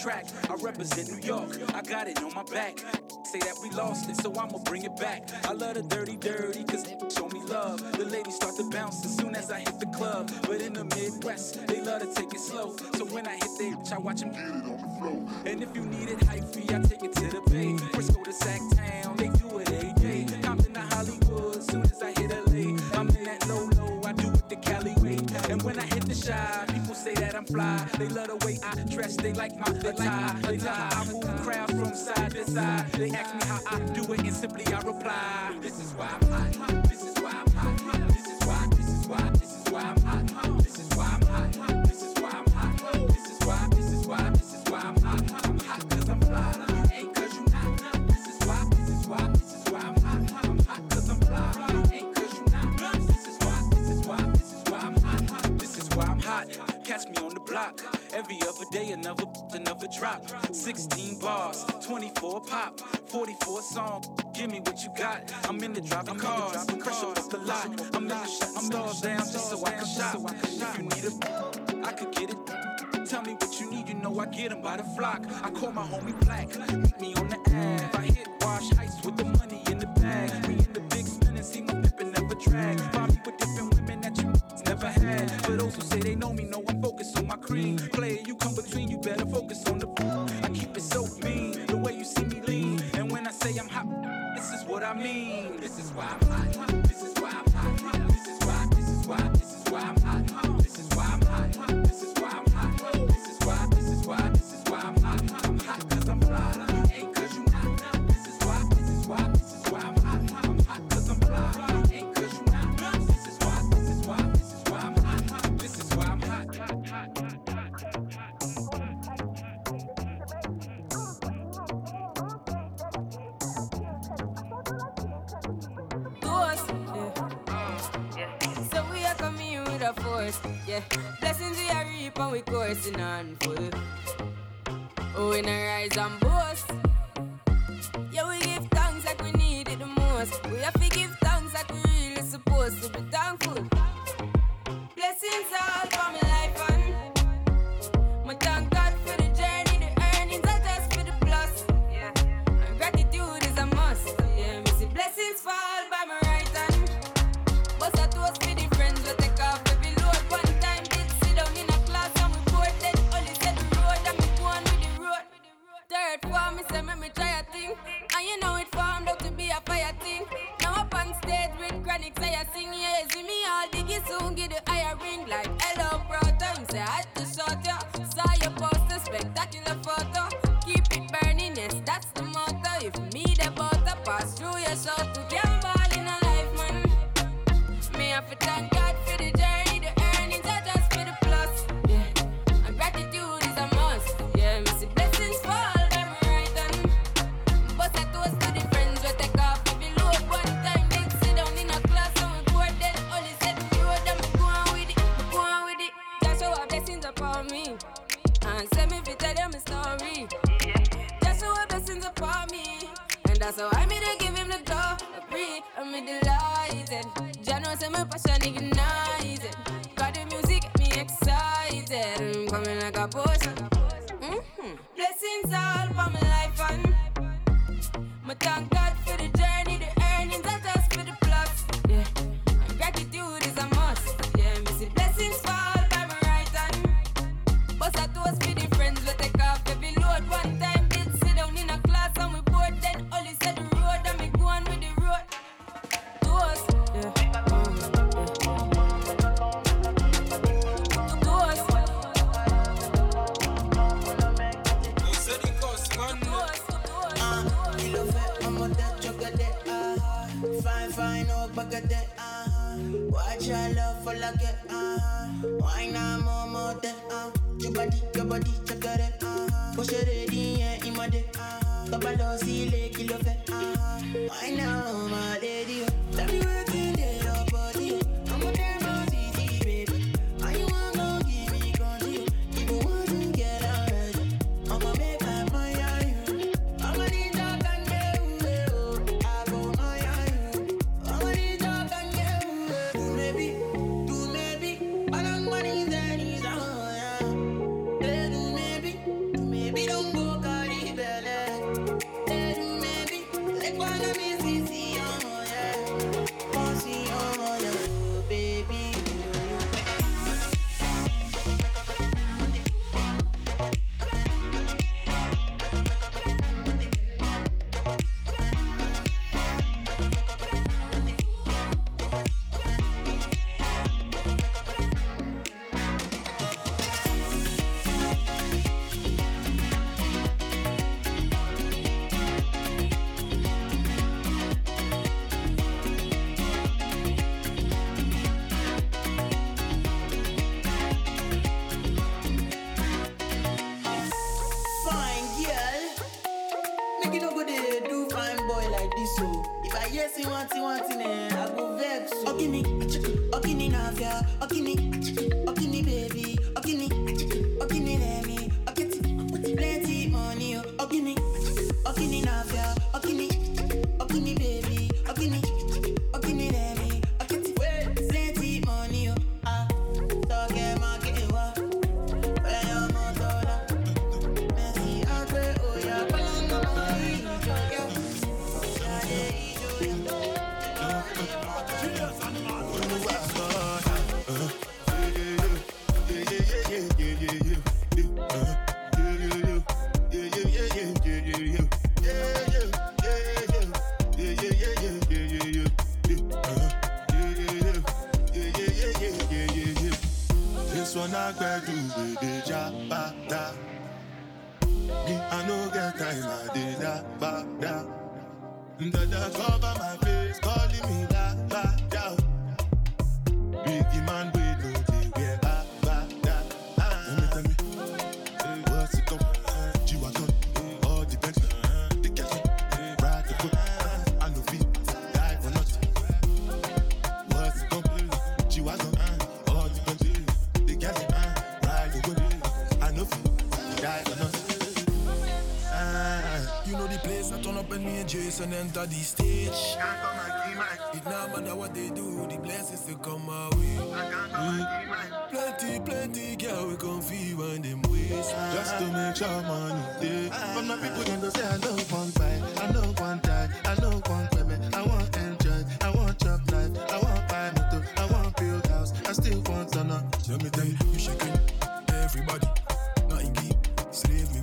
track. I represent New York, I got it on my back. Say that we lost it, so I'ma bring it back. I love the dirty, dirty, cause show me love. The ladies start to bounce as soon as I hit the club. But in the Midwest, they love to take it slow. So when I hit they, I watch them. drop. 16 bars, 24 pop, 44 song. Give me what you got. I'm in the driving cars, pressure up the lot. I'm in the shutting stars down just so I can shop. If you need a, I could get it. Tell me what you need, you know I get 'em by the flock. I call my homie Black, meet me on the ass. I hit wash heights with the money in the bag. We in the big spin and see my pippin' never drag. Find me with different women that you never had. But those who say they know me, know I'm focused on my cream. Player, you come between, you better Mean. This is why I'm hot. yeah. Blessings we are reaping, we coursing on full. Oh, we no rise and boast. get there, uh uh-huh. Watch your love for of get, uh-huh. Why not more, more there, everybody. Nothing geek, slave me.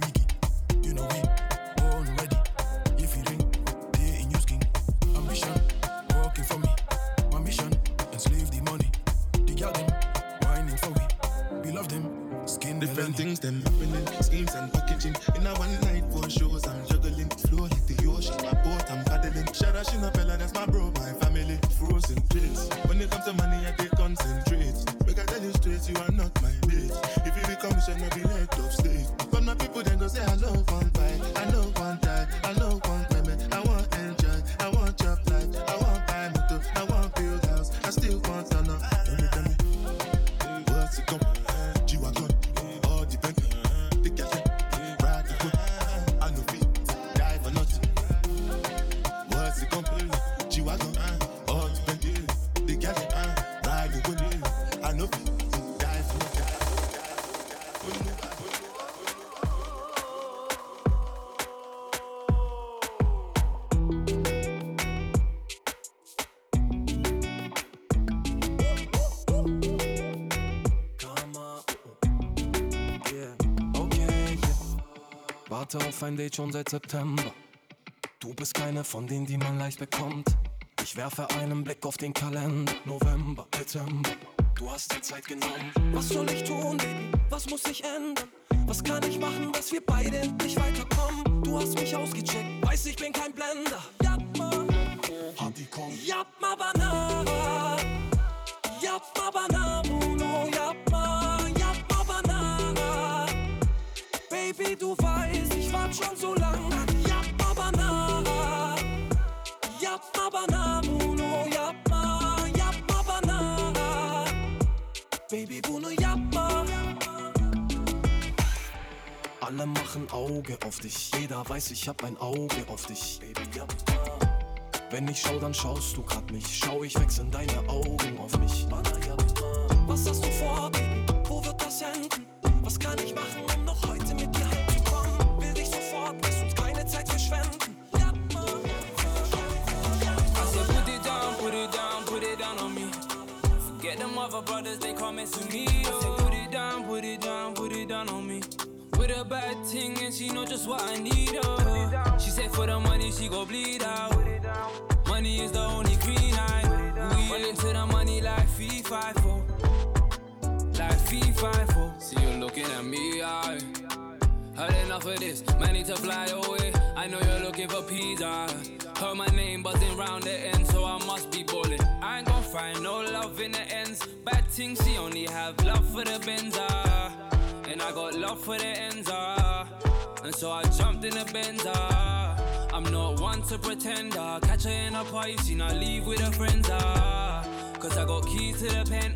Auf ein Date schon seit September. Du bist keine von denen, die man leicht bekommt. Ich werfe einen Blick auf den Kalender. November, Dezember. Du hast dir Zeit genommen. Was soll ich tun, Baby? Was muss ich ändern? Was kann ich machen, dass wir beide endlich weiterkommen? Du hast mich ausgecheckt, weiß ich bin kein Blender. Japma, Party komm. Japma Banana. Schon so lang. Japma Banana, Bruno, Japma, Japma Banana. Baby, Bruno, Japma. Alle machen Auge auf dich, jeder weiß, ich hab ein Auge auf dich. Baby, Japma. Wenn ich schau, dann schaust du grad mich. Schau, ich wechseln deine Augen auf mich. Was hast du vor? Wo wird das enden? Was kann ich machen, I oh. said, put it down, put it down, put it down on me. With a bad thing and she know just what I need. Oh. She said for the money she go bleed out. Money is the only green eye. We into the money like fee five four, oh. like fee five four. Oh. See you looking at me, I Heard enough of this, man need to fly away. I know you're looking for pizza. Heard my name buzzing round the end, so I must be ballin'. I ain't gon' find no love in the ends. Bad things, she only have love for the Benza. And I got love for the Enza. And so I jumped in the Benza. I'm not one to pretend. Catch her in a party, she not leave with her friends. ah. Cause I got keys to the pen.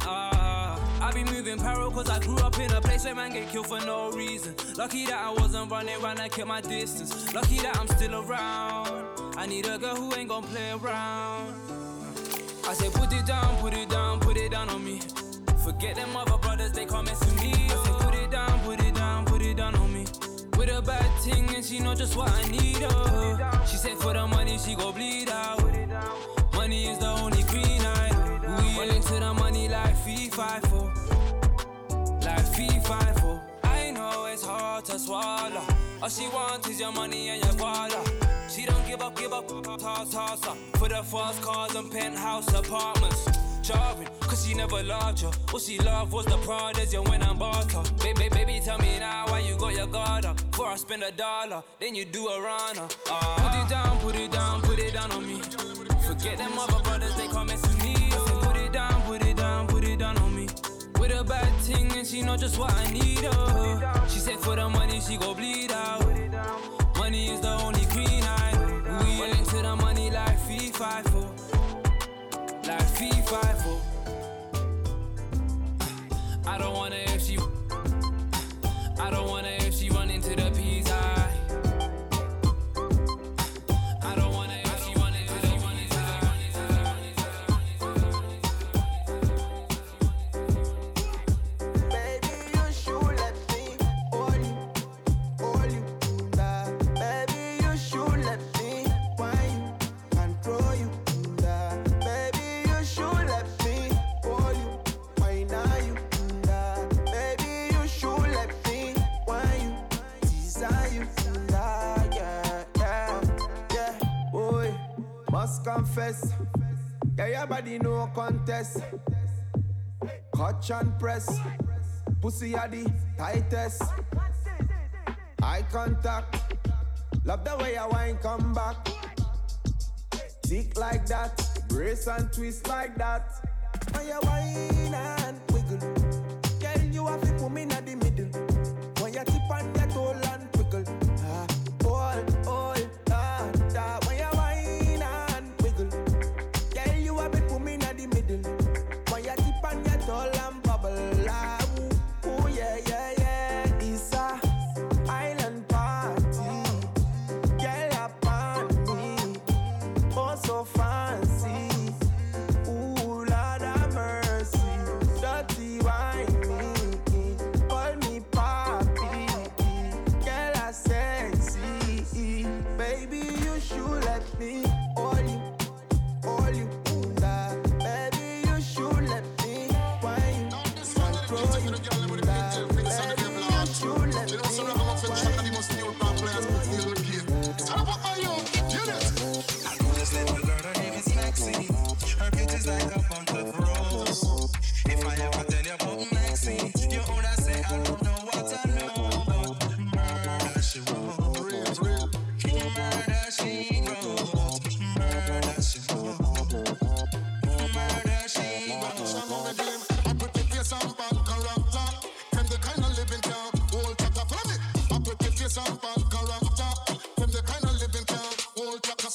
I be moving paro cause I grew up in a place where man get killed for no reason. Lucky that I wasn't running around, I kept my distance. Lucky that I'm still around. I need a girl who ain't gon' play around. I say put it down, put it down, put it down on me. Forget them other brothers, they come mess with me. I say put it down, put it down, put it down on me. With a bad thing and she know just what I need. Oh. She said for the money she go bleed out. Money is the only eye. Into the money like fee five four, like fee five four. I know it's hard to swallow. All she wants is your money and your guala. She don't give up, give up, toss, toss up. For the fast cars and penthouse apartments. Jarring, cause she never loved you. What she loved was the Pradas, you went and bought her. Baby, baby, tell me now why you got your guard up. Before I spend a dollar, then you do a runner. Ah. Put it down, put it down, put it down on me. Forget them other brothers, they come mess With a bad thing and she know just what I need. Oh. She said for the money she go bleed out. Money is the only green eye. We all into the money like fee five four, like fee five four. I don't wanna if she. I don't wanna confess. Yeah, your body no contest. Catch and press. Pussy are the tightest. Eye contact. Love the way your wine come back. Dick like that. Brace and twist like that. When you wine and wiggle. Girl, you have to put me in the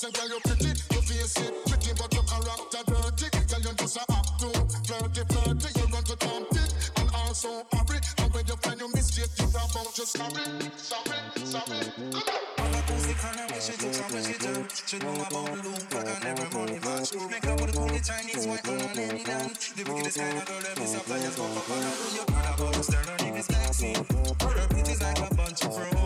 Say, girl, you pretty, you face it Pretty, but your character dirty. Girl, you just a act too flirty, flirty. You run to tempt it, and also hurry. And when you find your mistake, you rap out just sorry, sorry, sorry. I'm do. She know about I never money match Make up with a coolie Chinese, white man, any damn The wickedest kind of girl, a flyers, go for fun you're about the stern, and if it's Her pretty's like a bunch of fruit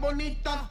bonita.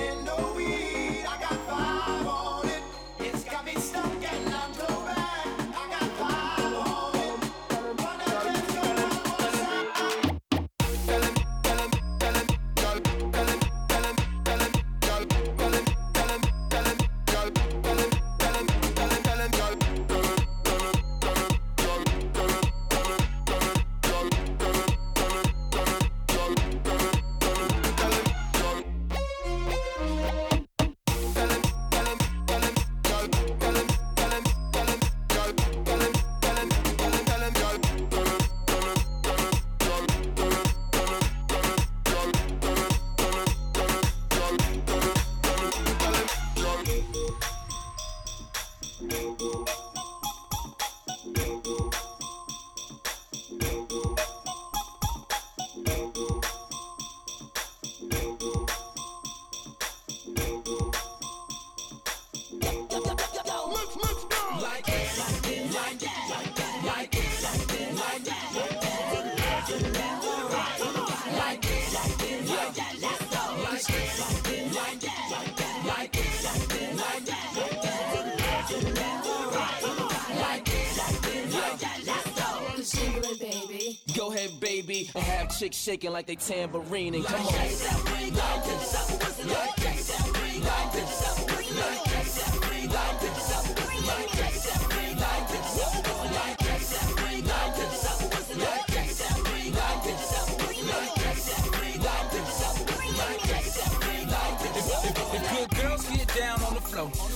running Chicks shaking like they tambourine and come on. Like like like like like like.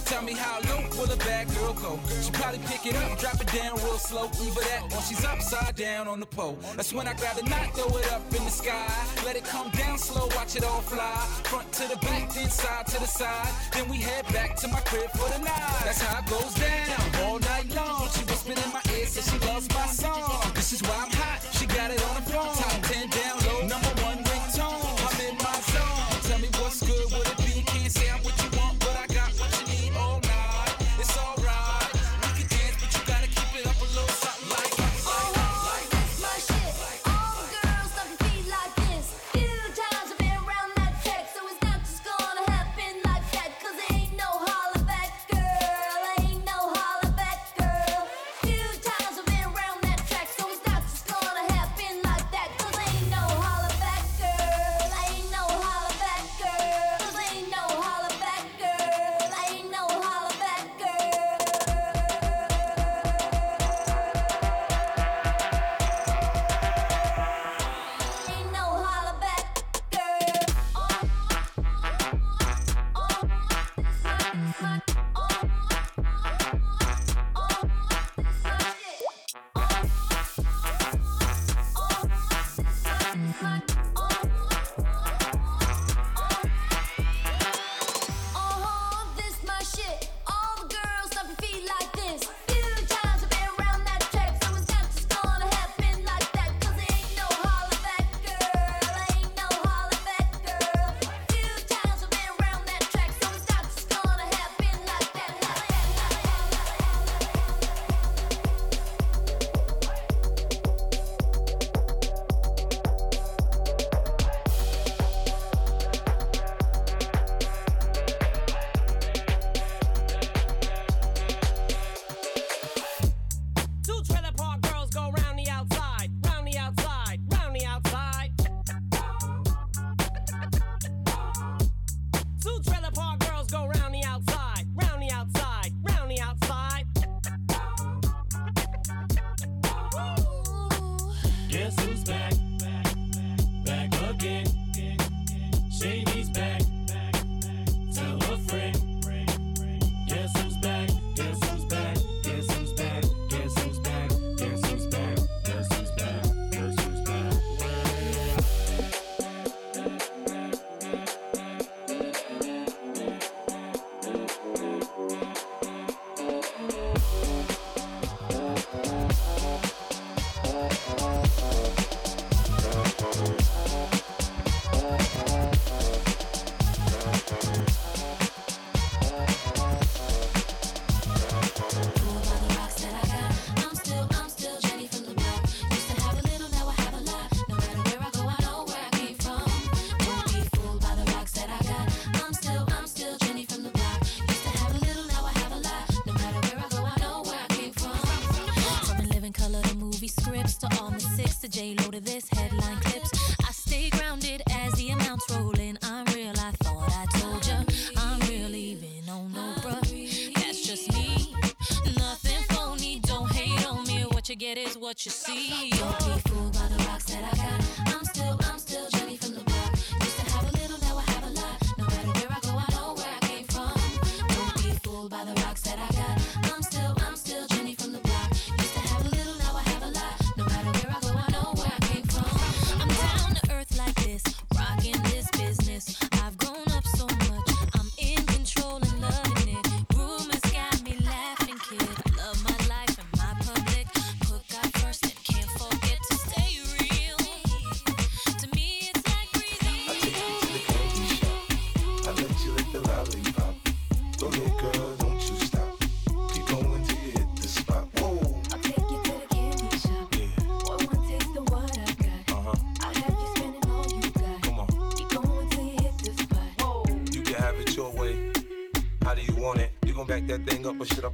Tell me how low will a bad girl go? She probably pick it up, drop it down real slow. Even that when she's upside down on the pole. That's when I grab the knot, throw it up in the sky. Let it come down slow, watch it all fly. Front to the back, then side to the side. Then we head back to my crib for the night. That's how it goes down all night long. She whispering in my ear, says she loves my song. This is why I'm hot. She got it on the phone. Top 10 down.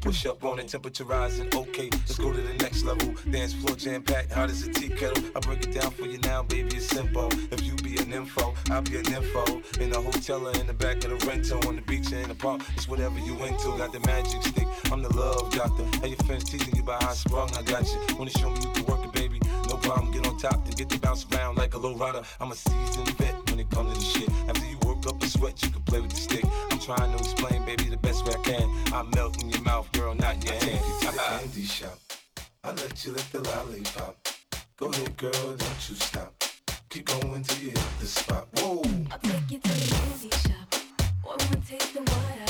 push up on it, temperature rising. Okay, let's go to the next level. Dance floor jam packed, hot as a tea kettle. I break it down for you now, baby. It's simple. If you be an info, I'll be an info. In the hotel or in the back of the rental, on the beach or in the park, it's whatever you into. Got the magic stick, I'm the love doctor. How your friends teasing you by how I sprung, I got you. Wanna show me you can work it, baby? No problem, get on top and get the bounce around like a low rider. I'm a seasoned vet when it comes to this shit. After you work up a sweat, you can play with the stick. I'm trying to explain, baby, the best way I can. I melt in your mouth candy shop. I let you lick the lollipop. Go ahead, girl, don't you stop. Keep going till you hit the spot. Whoa. I'll take you to the candy shop. One more taste of what I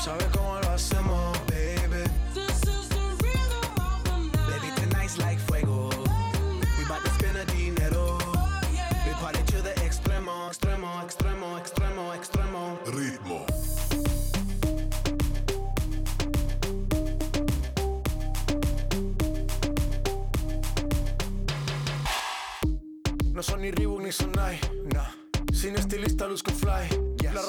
sabes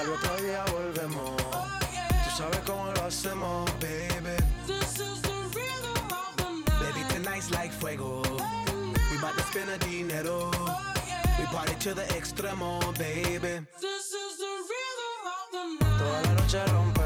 al otro día volvemos. Tú sabes cómo lo hacemos, baby. This is the rhythm of the night. Baby, tonight's like fuego. We bout to spend a dinero. We party to the extremo, baby. This is the rhythm of the night. Toda la noche rompe.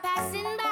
passing by.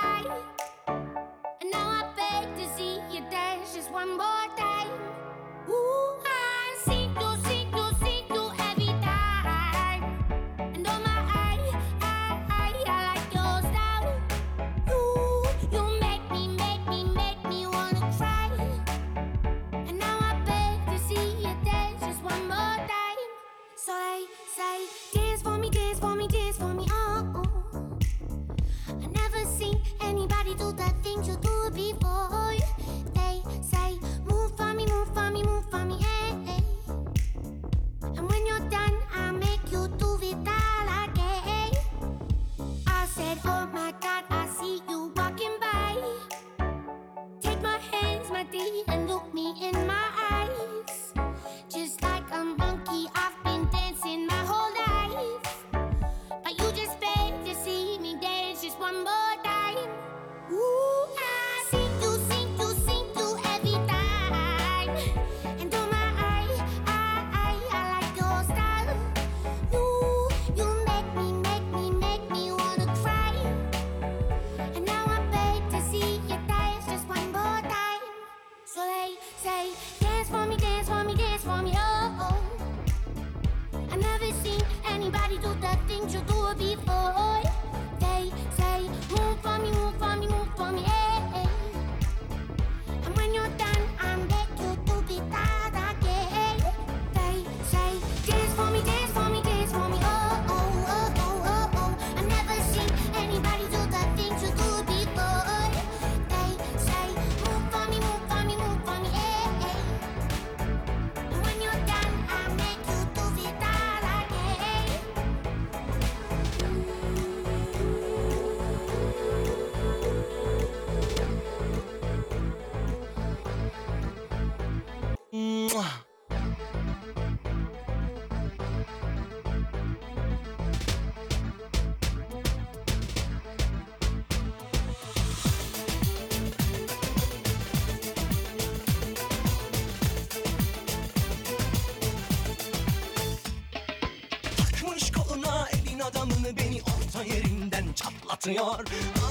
patlatıyor.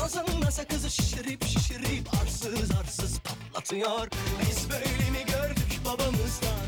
Ağzında sakızı şişirip şişirip arsız arsız patlatıyor. Biz böyle mi gördük babamızdan?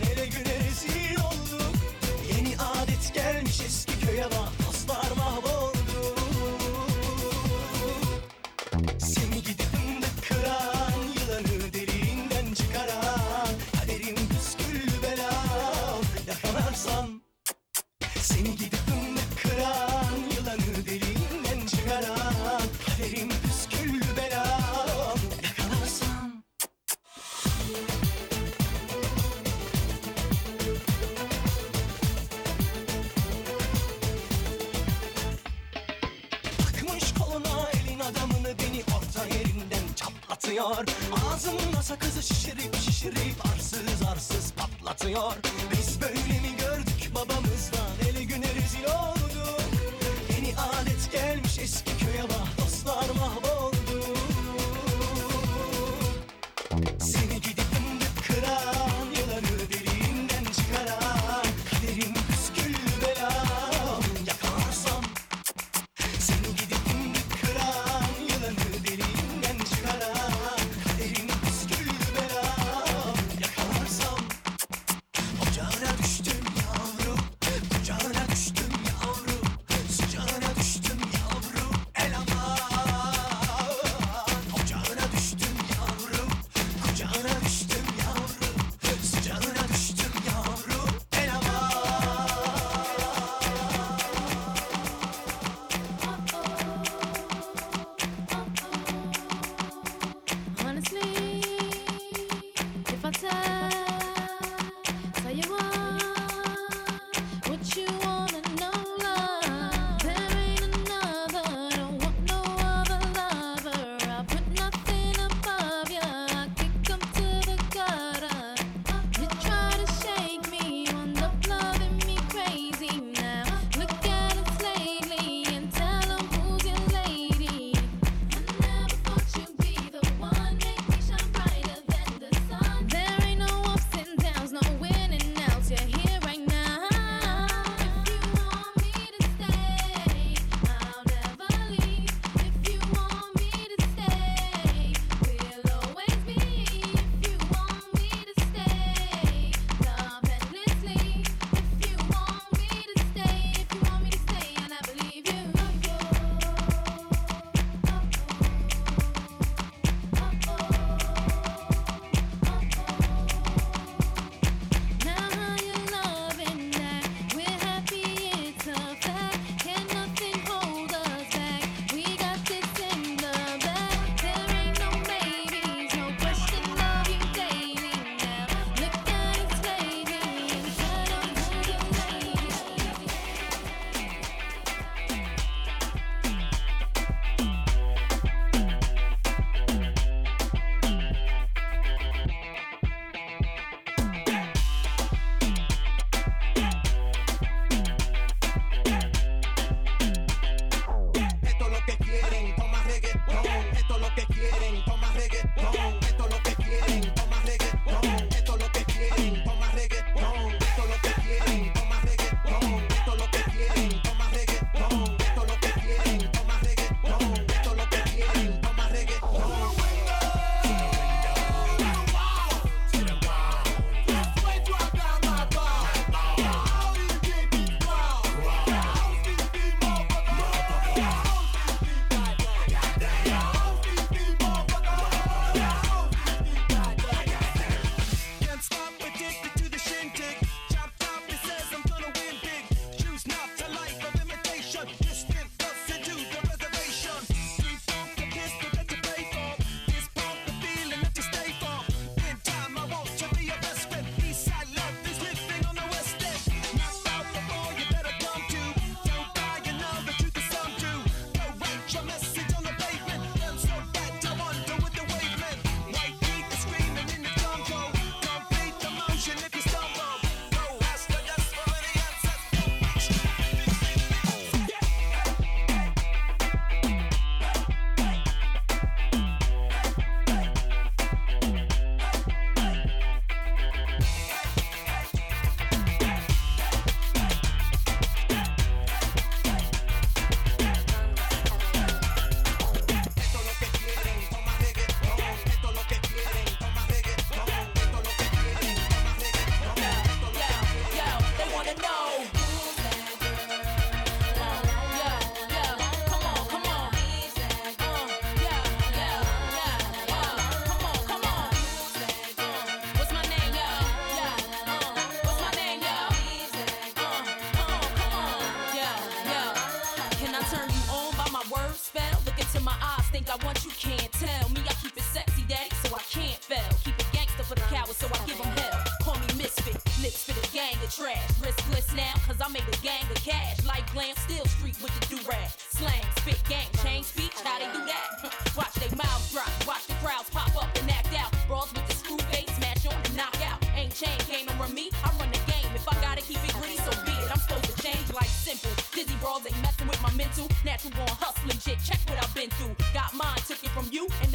trash. Riskless now, cause I made a gang of cash. Like glam, still street with the do-rag. Slang, spit, gang, change speech, how they do that? watch they mouths drop, watch the crowds pop up and act out. Brawls with the screw face, smash on and knock out. Ain't chain game from me, I run the game. If I gotta keep it gritty, so be it. I'm supposed to change like simple. Dizzy brawls ain't messing with my mental. Natural born hustling shit, check what I've been through. Got mine, took it from you, and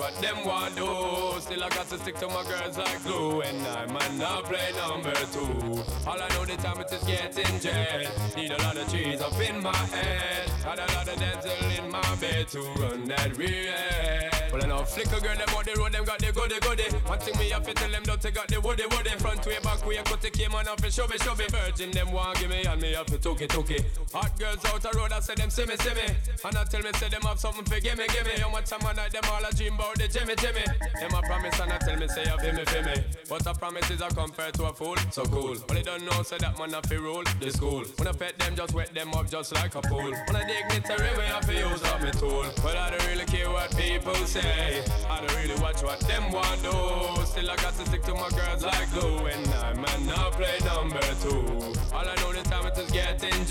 what them want do. Still, I got to stick to my girls like glue. And I might not play number two. All I know the time is getting jet. Need a lot of cheese up in my head. Got a lot of dental in my bed to run that real Well, I know flicker girl, them on the road, them got the goody goody. One thing me have to tell them, don't take out the woody woody. Front way, back way, cut the came on off and shove it, shove it. Virgin, them want give me, and me have to took it, took it. Hot girls out the road, I say them see me, see me. And I tell me, say them have something for give me, give me. How much time I night, them all a dream about the Jimmy, Jimmy. Them a promise, and I tell me, say feel me, feel me. But a promise is a compared to a fool, so cool. But they don't know, say that man have to rule the school. When I pet them, just wet them up just like a pool. When I dignitary, we have to use up my tool. But I don't really care what people say. I don't really watch what them want do. Still I got to stick to my girls like glue. And I might not play number two. All I know the time it is getting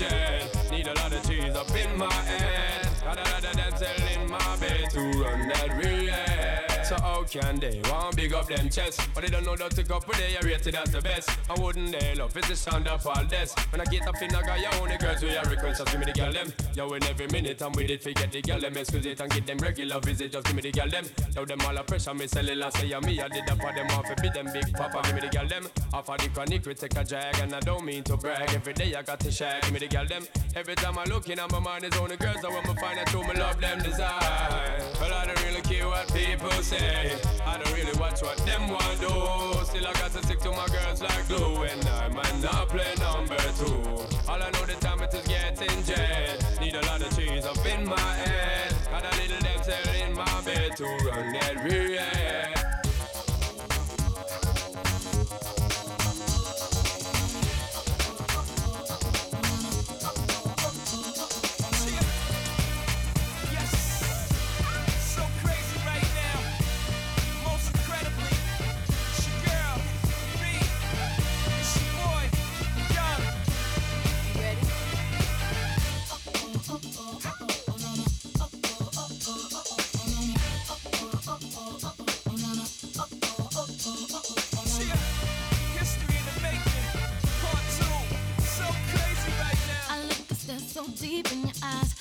Need a lot of cheese up in my head. Got a lot of dental in my bed to run that real So how can they want big up them chest? But they don't know that to couple they are rated as the best. I wouldn't they love it to sound up all this. When I get up in a guy, you only girls with your request, just give me the girl them. Yo, in every minute I'm with it, forget the girl them. Excuse it and get them regular visit, just give me the girl them. Now them all a pressure, me sell it last say me. I did that for them off, beat them big papa, give me the girl them. Off of the chronic, we take a drag, and I don't mean to brag. Every day I got to shag, give me the girl them. Every time I look in, my mind is only girls, I want me find out who me love them design. But I don't really care what people say. I don't really watch what them want do. Still I got to stick to my girls like glue, and I might not play number two. All I know the time it is getting jet. Need a lot of cheese up in my head. Got a little dental in my bed to run that real. Eyes.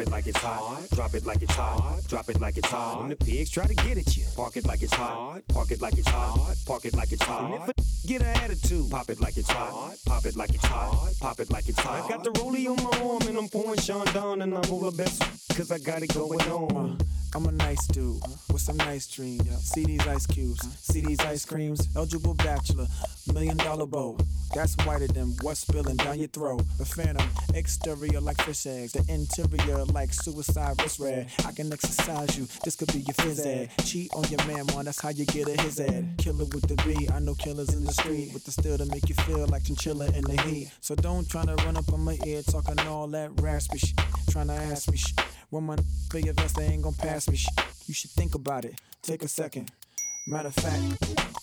Drop it like it's hot. Drop it like it's hot. Drop it like it's hot. When the pigs try to get at you, park it like it's hot. Park it like it's hot. Park it like it's hot. And if a get an attitude, pop it like it's hot. Pop it like it's hot. Pop it like it's hot. I got the rollie on my arm and I'm pouring Chandon down and I'm the best cause I got it going on. I'm a nice dude with some nice dreams. See these ice cubes, see these ice creams. Eligible bachelor, million dollar bow. That's whiter than what's spilling down your throat. The phantom, exterior like fish eggs, the interior like suicide wrist red. I can exercise you, this could be your phys ed. Cheat on your man, man, that's how you get a his ed. Killer with the B, I know killers in the street with the steel to make you feel like chinchilla in the heat. So don't try to run up on my ear talking all that raspy shit. Trying to ask me shit. When my your vest, they ain't gon' pass me. You should think about it. Take a second. Matter of fact,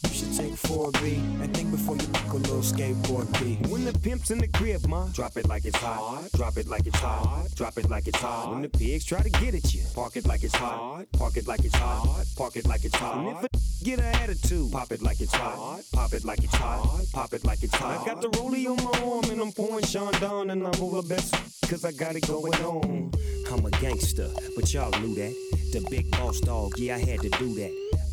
you should take 4B and think before you make a little skateboard beat. When the pimp's in the crib, ma, drop it like it's hot. Drop it like it's hot. Drop it like it's hot. When the pigs try to get at you, park it like it's hot. Park it like it's hot. Park it like it's hot. And if a get an attitude, pop it like it's hot. Pop it like it's hot. Pop it like it's hot. I got the rollie on my arm and I'm pouring Chandon down and I'm all the best cause I got it going on. I'm a gangster, but y'all knew that. The big boss dog, yeah, I had to do that.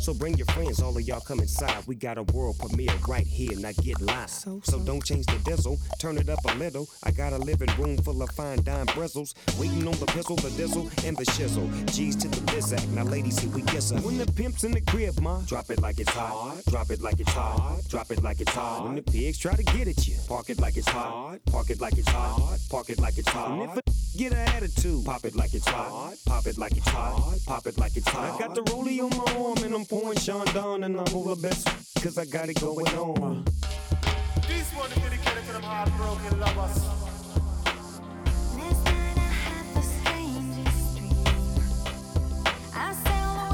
So bring your friends, all of y'all come inside. We got a world premiere right here, now get live. So, don't change the diesel, turn it up a little. I got a living room full of fine dime bristles. Waiting on the pistol, the diesel, and the shizzle. G's to the bizac, now ladies, here we kiss her. When the pimp's in the crib, ma, drop it like it's hot. Drop it like it's hot. Drop it like it's hot. When the pigs try to get at you, park it like it's hot. Park it like it's hot. Park it like it's hot. And if a get an attitude, pop it like it's hot. Pop it like it's hot. Pop it like it's hot. I got the rollie on my arm and I'm pouring Chandon down and I'm all the best cause I got it going on. This one is dedicated to them heartbroken lovers. Last night I had the strangest dream. I sailed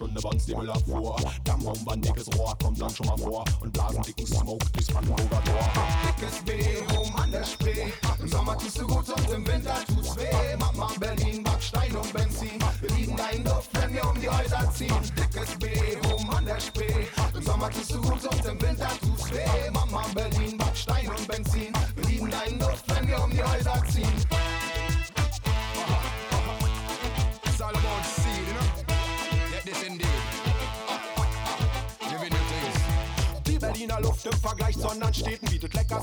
mash the box, they will have four.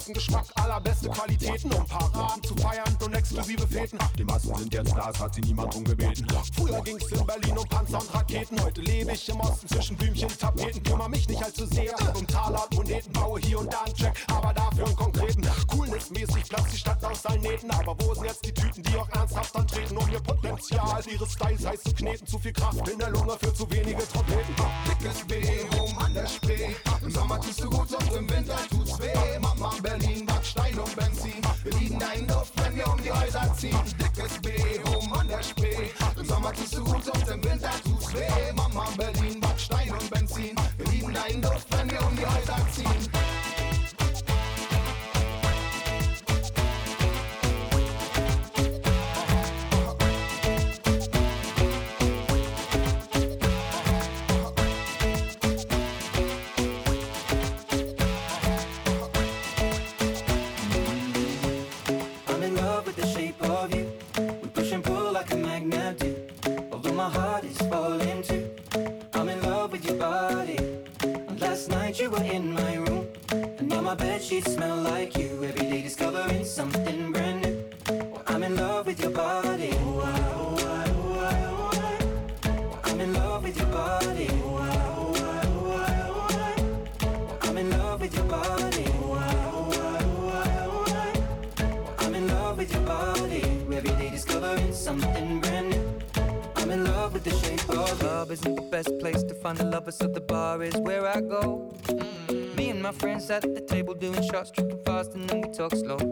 besten Geschmack, allerbeste Qualitäten, um Paraden zu feiern und exklusive Fäden. Die Massen sind jetzt Stars, hat sie niemand drum gebeten. Früher ging's in Berlin um Panzer und Raketen, heute lebe ich im Osten zwischen Blümchen und Tapeten. Kümmer mich nicht allzu sehr um Taler und Moneten, baue hier und da einen Track, aber dafür einen konkreten. Coolness-mäßig platzt die Stadt aus allen Nähten, aber wo sind jetzt die Tüten, die auch ernsthaft antreten, um ihr Potenzial, ihre Styles heiß zu kneten, zu viel Kraft in der Lunge für talk slow.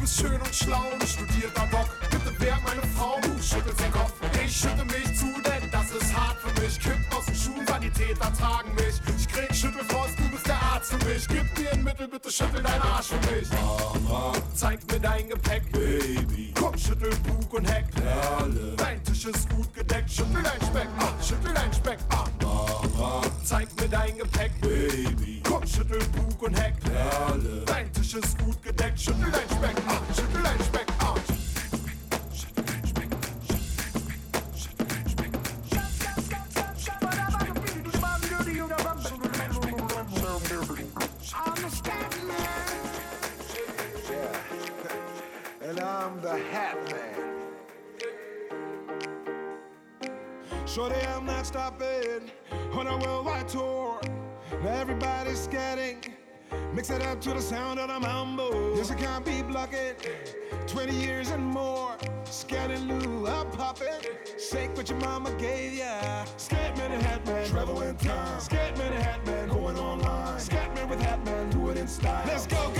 Du bist schön und schlau und studierter Doc. Bitte werd meine Frau, du schüttelst den Kopf. Ich schütte mich zu, denn das ist hart für mich. Kipp aus den Schuhen, Sanitäter tragen mich. Ich krieg Schüttelfrost, du bist der Arzt für mich. Gib mir ein Mittel, bitte schüttel deinen Arsch für mich. Mama, zeig mir dein Gepäck, Baby. Komm, schüttel Bug und Heck. Perle. Dein Tisch ist gut gedeckt. Schüttel dein Speck, ah, schüttel dein Speck, ah. Mama, zeig mir dein Gepäck, Baby. Schüttel Bug und Heck. Perle. Dein Tisch ist gut gedeckt. Schüttel dein Speck, ah, schüttel dein Speck. And I'm the Hat Man. Shorty, I'm not stopping on a worldwide tour. Now everybody's scatting. Mix it up to the sound of the mambo. Yes, I can't be blocking. 20 years and more. Scanning Lou, I'm popping. Shake what your mama gave ya. Scatman and Hatman. Travel in time. Scatman and Hatman. Going online. Scatman with Hatman. Do it in style. Let's go, go,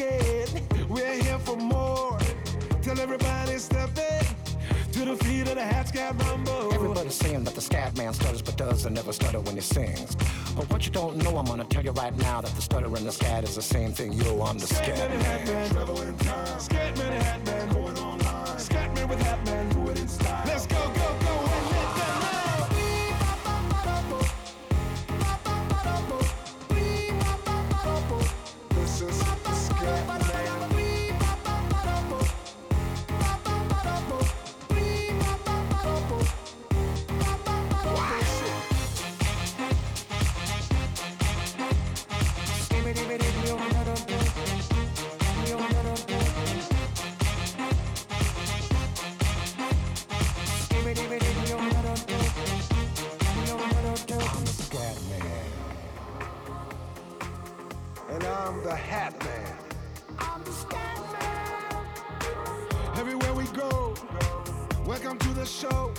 not. We're here for more. Tell everybody step in to the feet of the hat scat rumble. Everybody's saying that the scat man stutters but doesn't never stutter when he sings. But what you don't know, I'm gonna tell you right now that the stutter and the scat is the same thing. Yo, I'm the scat man. Scatman and Hatman going I'm the Hat Man. I'm the Scat Man. Everywhere we go, welcome to the show.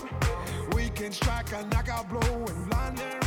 We can strike a knockout blow in London,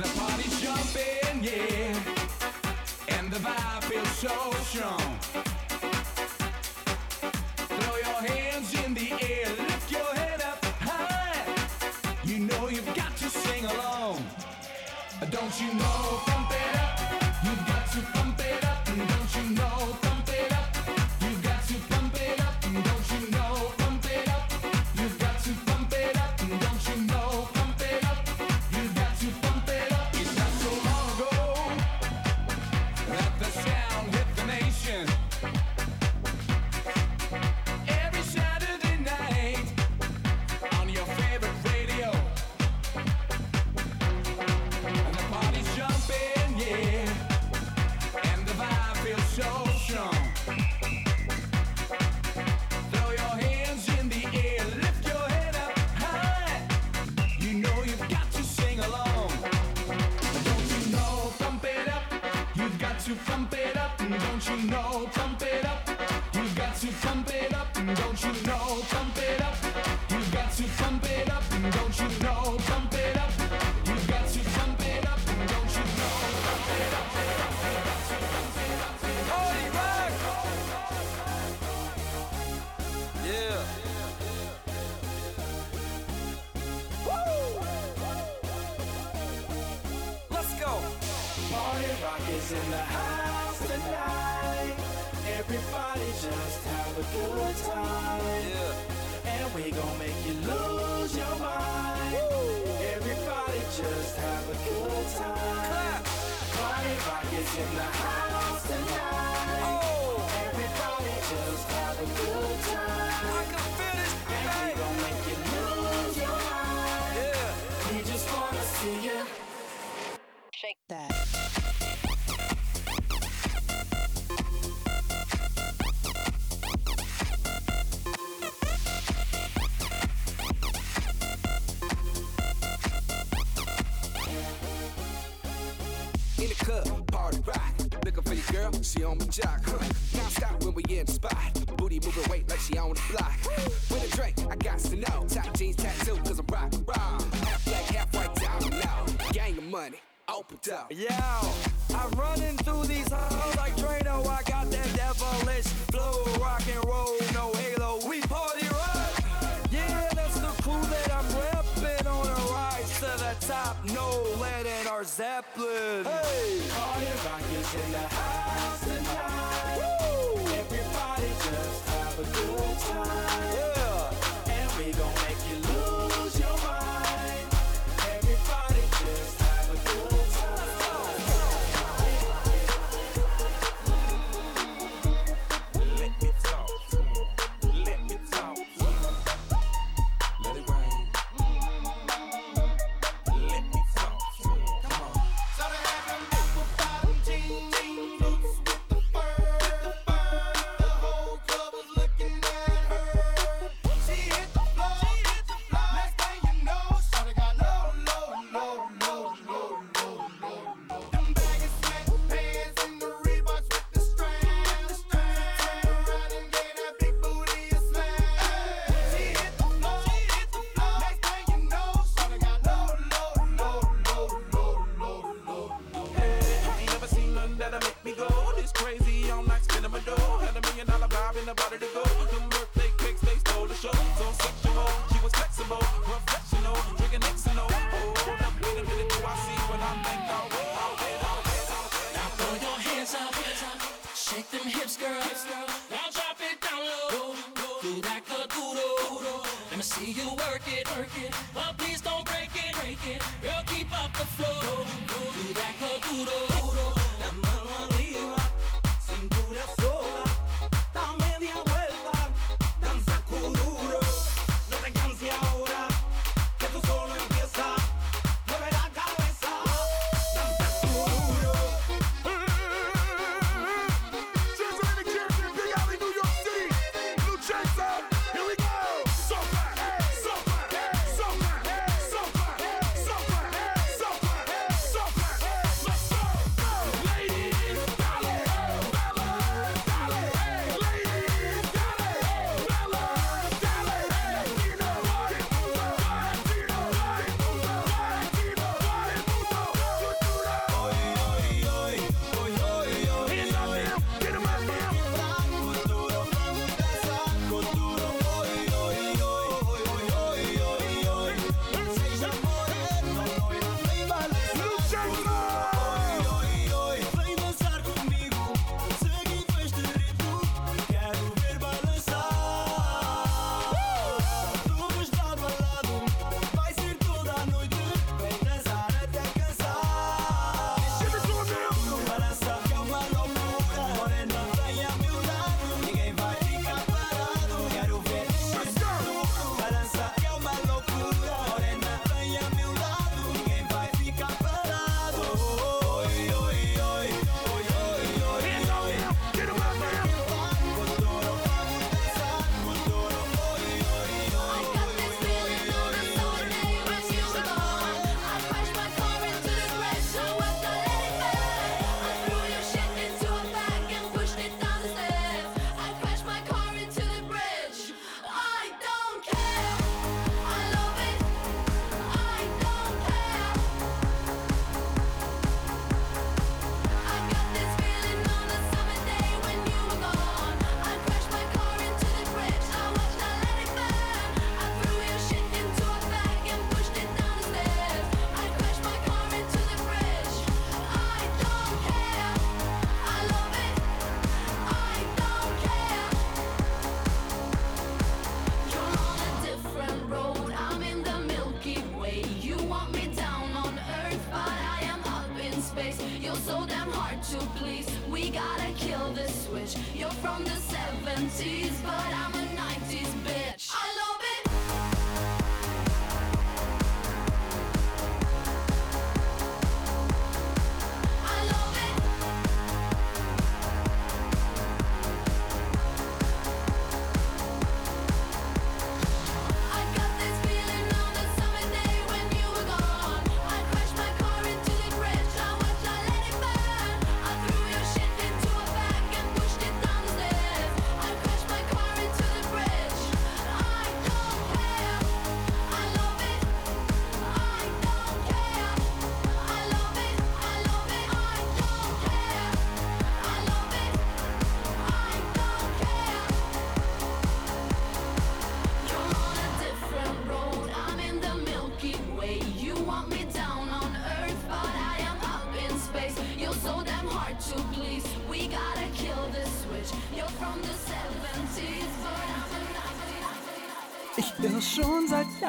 The party's jumping, yeah. And the vibe feels so strong. Throw your hands in the air, lift your head up high. You know you've got to sing along. Don't you know? On my jock.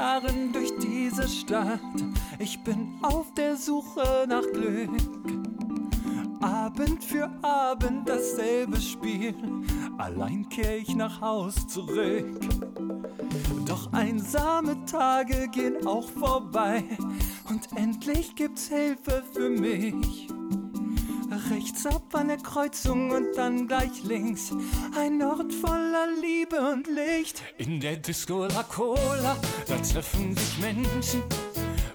Jahren durch diese Stadt. Ich bin auf der Suche nach Glück. Abend für Abend dasselbe Spiel. Allein kehr ich nach Haus zurück. Doch einsame Tage gehen auch vorbei. Und endlich gibt's Hilfe für mich. Rechts ab an der Kreuzung und dann gleich links. Ein Ort voller Liebe und Licht. In der Disco La Cola, da treffen sich Menschen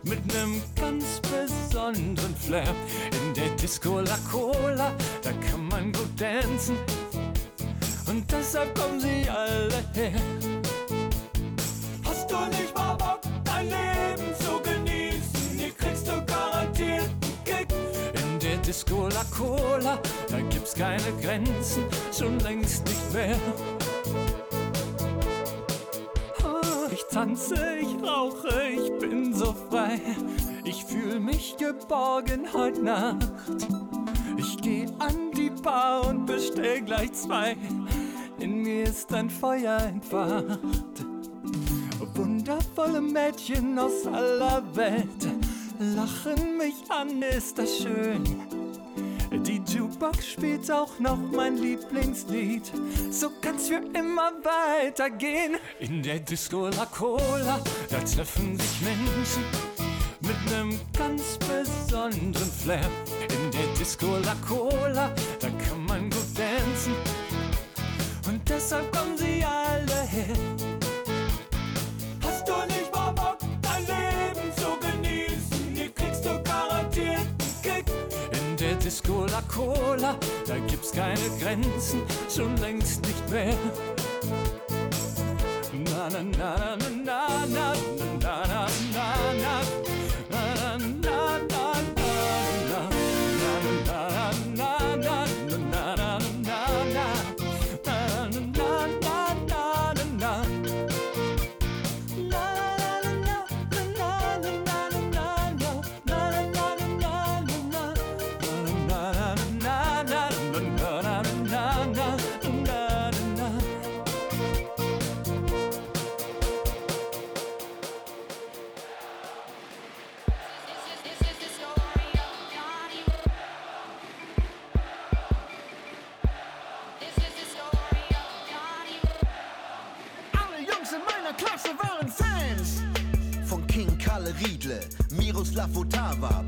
mit nem ganz besonderen Flair. In der Disco La Cola, da kann man gut tanzen. Und deshalb kommen sie alle her. Hast du nicht Disco La Cola, da gibt's keine Grenzen, schon längst nicht mehr. Oh, Ich tanze, ich rauche, ich bin so frei. Ich fühl mich geborgen heute Nacht. Ich geh an die Bar und bestell gleich zwei. In mir ist ein Feuer entfacht. Wundervolle Mädchen aus aller Welt lachen mich an, ist das schön. Die Jukebox spielt auch noch mein Lieblingslied. So kann's für immer weitergehen. In der Disco La Cola, da treffen sich Menschen mit nem ganz besonderen Flair. In der Disco La Cola, da kann man gut tanzen. Und deshalb kommen sie alle her. Cola, da gibt's keine Grenzen, schon längst nicht mehr. Na na na na na na na na na Tafotava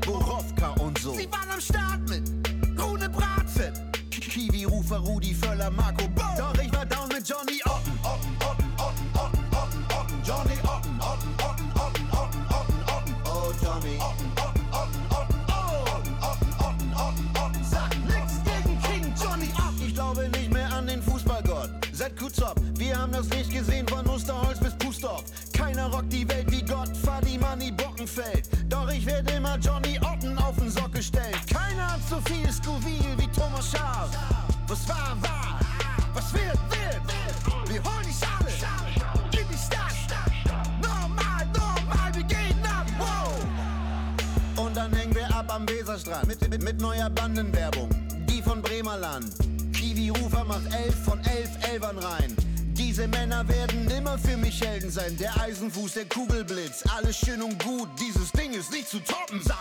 für mich Helden sein. Der Eisenfuß, der Kugelblitz, alles schön und gut. Dieses Ding ist nicht zu toppen. Sagt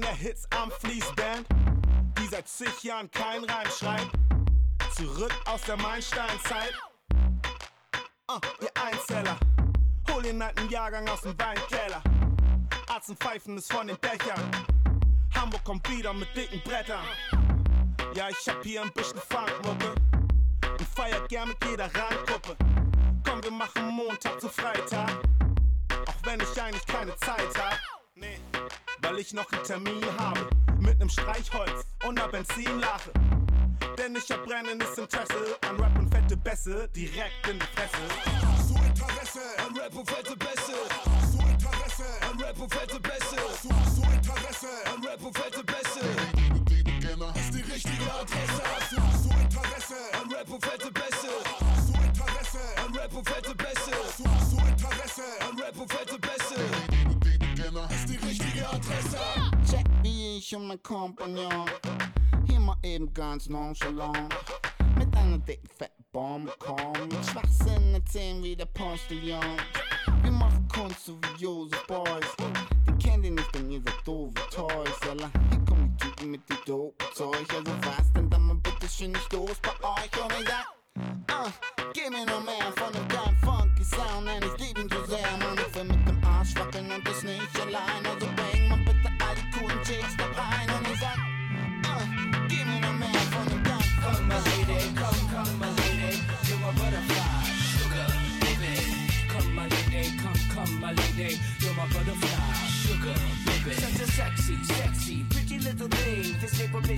Von der Hits am Fließband. Die seit zig Jahren kein Reim schreibt. Zurück aus der Meilensteinzeit. Uh, ihr Einzeller. Hol den alten Jahrgang aus dem Weinkeller. Arzen pfeifen es von den Dächern. Hamburg kommt wieder mit dicken Brettern. Ja, ich hab hier ein bisschen Funkmucke. Und feiert gern mit jeder Randgruppe. Komm, wir machen Montag zu Freitag. Auch wenn ich eigentlich keine Zeit hab. Nee, weil ich noch einen Termin habe. Mit nem Streichholz und ner Benzinlache. Denn ich hab brennendes Interesse an Rap und fette Bässe direkt in die Fresse. So Interesse an Rap und fette Bässe. So Interesse an Rap und fette Bässe. So, so Interesse an Rap und fette Bässe. Ist die richtige Adresse. Mein Kompagnon hier mal eben ganz nonchalant dicken fetten Bombe kommen. Mit Schwachsinn erzählen wie der Postillon. Wir machen Kunst so wie Joseph Beuys. Den kennt ihr nicht, denn ihr seid doofe Toys. Alla, hier kommen die Typen mit die dope Zeug. Also was denn dann mal bitte schön nicht los bei euch? Und ich sag, ah, gib mir noch mehr von dem geilen funky Sound. Denn ich lieb ihn so sehr, Mann. Ich will mit dem Arsch wackeln und das nicht allein. Also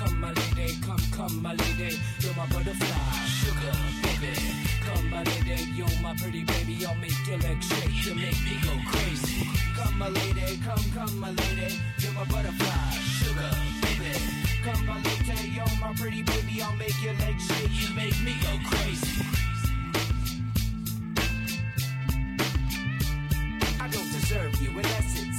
Come, my lady, come, come, my lady, you're my butterfly, sugar, baby. Come, my lady, you're my pretty baby, I'll make your legs shake, you make me go crazy. Come, my lady, come, come, my lady, you're my butterfly, sugar, baby. Come, my lady, you're my pretty baby, I'll make your legs shake, you make me go crazy. I don't deserve you, and that's it.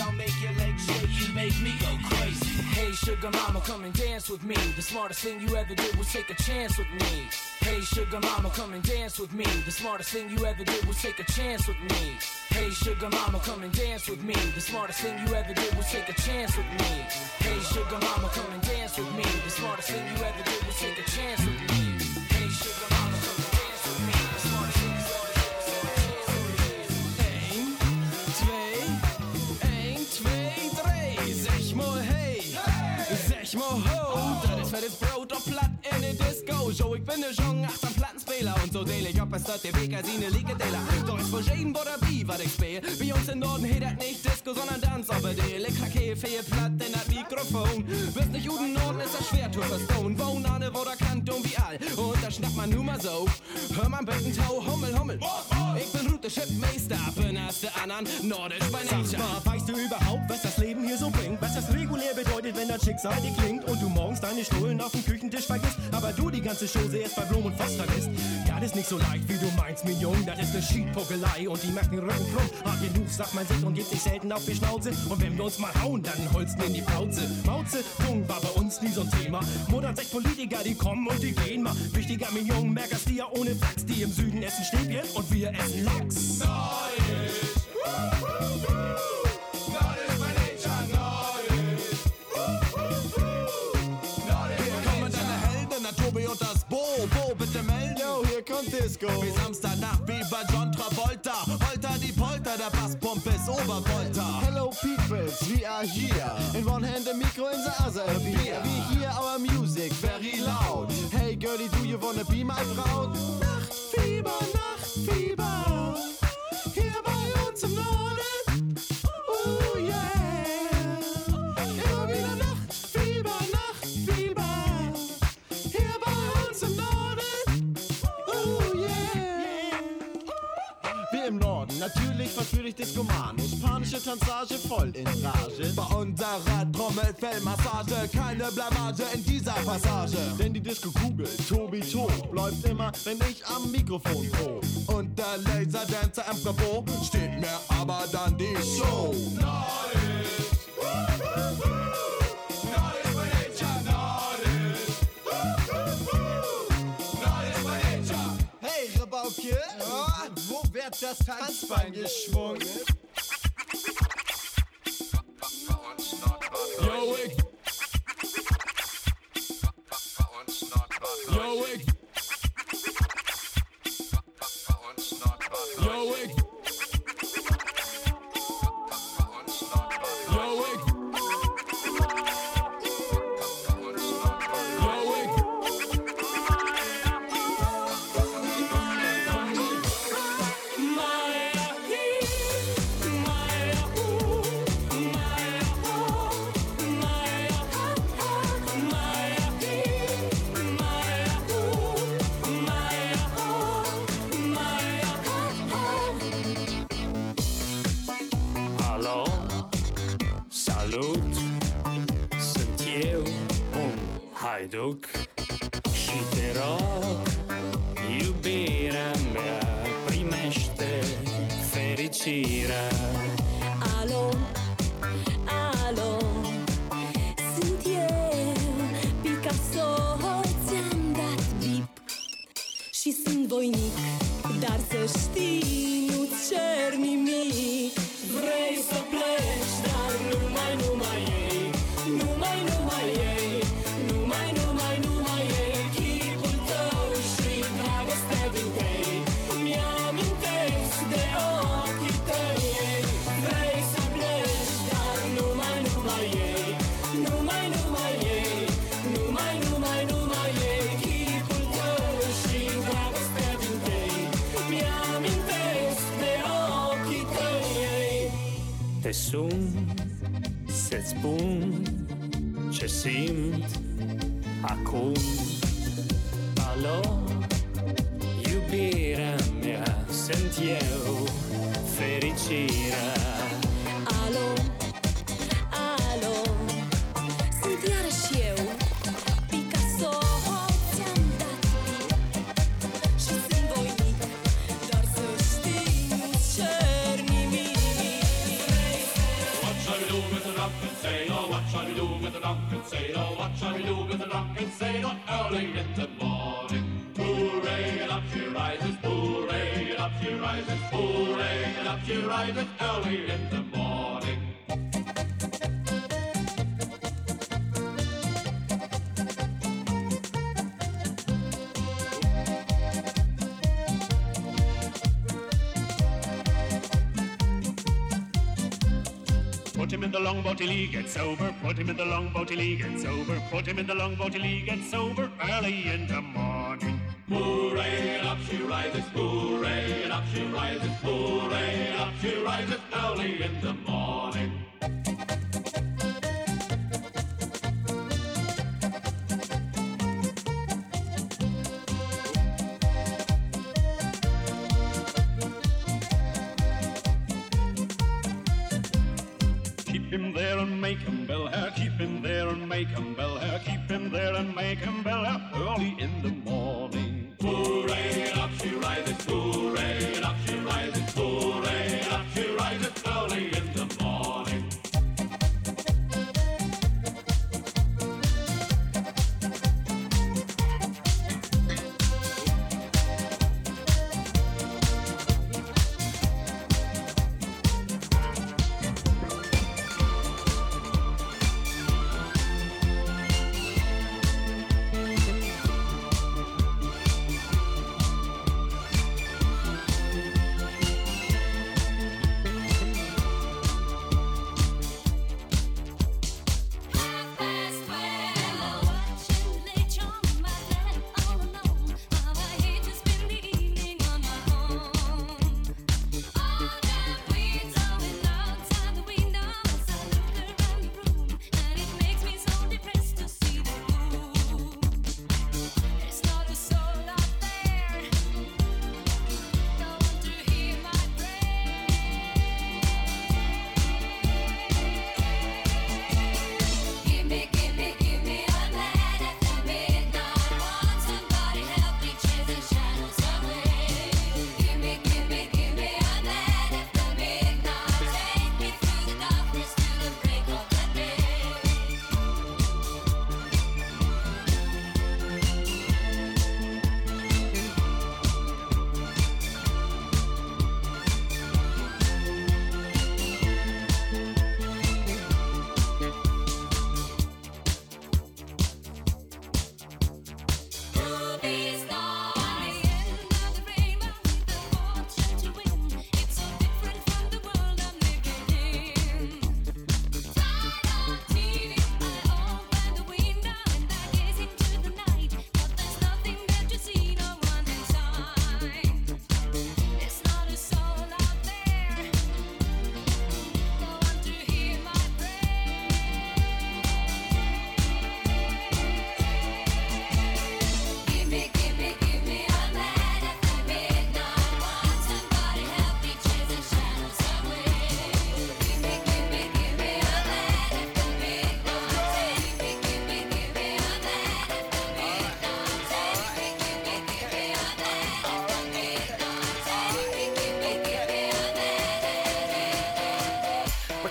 I'll make your legs shake, you make me go crazy. Hey sugar mama, come and dance with me. The smartest thing you ever did was take a chance with me. Hey sugar mama, come and dance with me. The smartest thing you ever did was take a chance with me. Hey sugar mama, come and dance with me. The smartest thing you ever did was take a chance with me. Hey sugar mama, come and dance with me. The smartest thing you ever did was take a chance with me brood op plat in de disco. Zo, ik ben de jong achter een plattenspeler. Und so deel ik op als dat tv casine lieke deler. Doch is voor geen Borderby wat ik speel. Bij ons in Norden heet dat nicht Disco, sondern Dance. Aber die Elektrake fehlt platt in das Mikrofon. Wirst nicht Juden Norden ist das schwer zu verstehen. Wohn an wo der Kant dumm wie all. Und da schnappt man nur mal so. Hör man Beckentau, Hummel, Hummel. Ich bin Route Shipmeister, bin als der anderen Nordisch bei Nature. mal, weißt du überhaupt, was das Leben hier so bringt? Was das regulär bedeutet, wenn das Schicksal dir klingt und du morgens deine Stullen auf dem Küchentisch vergisst, aber du die ganze Chose erst bei Blum und Voss vergisst? Das ist nicht so leicht, wie du meinst, mein Jung. Das ist eine Schiedpuckelei und die macht den Rücken krumm. Hart genug, sagt man sich und gibt sich selten auf die Schnauze. Und wenn wir uns mal hauen, dann holsten in die Plauze. Mauze, Jung war bei uns nie so ein Thema. Mutter sagt Politiker, die kommen und die gehen mal. Wichtiger, mein Jung, merkst die ja ohne Flachs. Die im Süden essen Stäbchen und wir essen Lachs. Hier Kommt Disco. Wie Samstagnacht, wie bei John Travolta. Holter die Polter, der Basspump ist Obervolta. Hello peoples, we are here. In one hand a micro, in the other a beer. We hear our music very loud. Hey girlie, do you wanna be my Braut? Nachtfieber, Nachtfieber. Natürlich Discomanus. Panische Tanzage voll in Rage. Bei unserer Trommelfellmassage keine Blamage in dieser Passage. Denn die Disco-Kugel, Tobi Tob, läuft immer, wenn ich am Mikrofon prob. Und der Laserdancer am Bravo steht mir aber dann die Show. Hey, wird das Tanzbein geschwungen? Yo, ich. Yo, ich. Yo. Him in the longboat till he gets sober. Put him in the longboat till he gets sober. Put him in the longboat till he gets sober early in the morning. Hooray, up she rises. Hooray, up she rises. Hooray, up she rises early in the morning.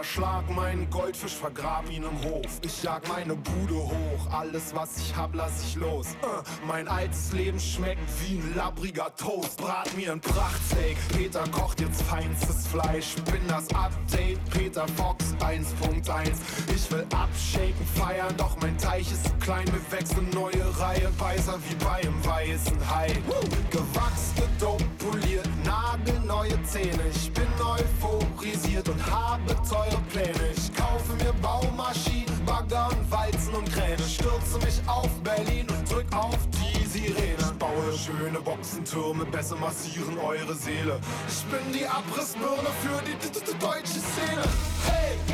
Erschlag meinen Goldfisch, vergrab ihn im Hof. Ich jag meine Bude hoch, alles was ich hab, lass ich los. Äh, mein altes Leben schmeckt wie ein labbriger Toast. Brat mir ein Prachtsteak, Peter kocht jetzt feinstes Fleisch. Bin das Update, Peter Fox 1.1. Ich will abshaken, feiern, doch mein Teich ist zu klein. Wir wechseln neue Reihe, weißer wie bei einem weißen Hai. Gewachs, gedopt, poliert, nagelneue Zähne. Ich bin euphorisiert und habe teure Pläne. Ich kaufe mir Baumaschinen, Bagger und Walzen und Kräne. Stürze mich auf Berlin und drück auf die Sirene. Ich baue schöne Boxentürme, besser massieren eure Seele. Ich bin die Abrissbirne für die deutsche Szene. Hey!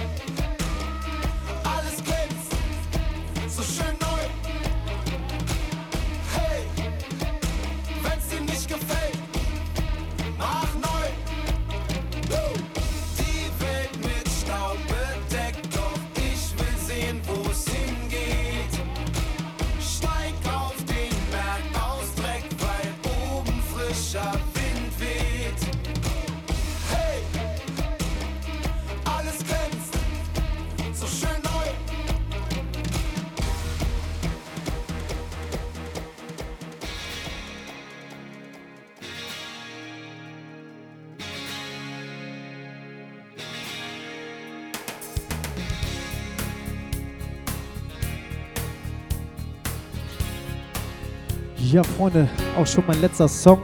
Ja, Freunde, auch schon mein letzter Song.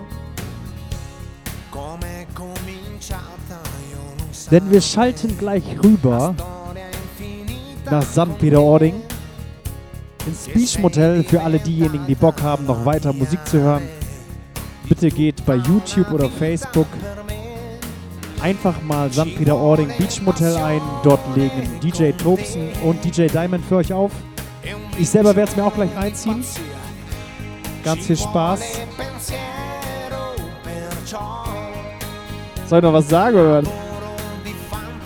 Denn wir schalten gleich rüber nach St. Peter-Ording ins Beach Motel für alle diejenigen, die Bock haben, noch weiter Musik zu hören. Bitte geht bei YouTube oder Facebook einfach mal St. Peter-Ording Beach Motel ein. Dort legen DJ Tobson und DJ Diamond für euch auf. Ich selber werde es mir auch gleich reinziehen. Ganz viel Spaß. Soll ich noch was sagen oder?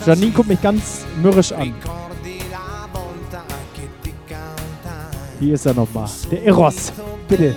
Janine guckt mich ganz mürrisch an. Hier ist er nochmal. Der Eros. Bitte.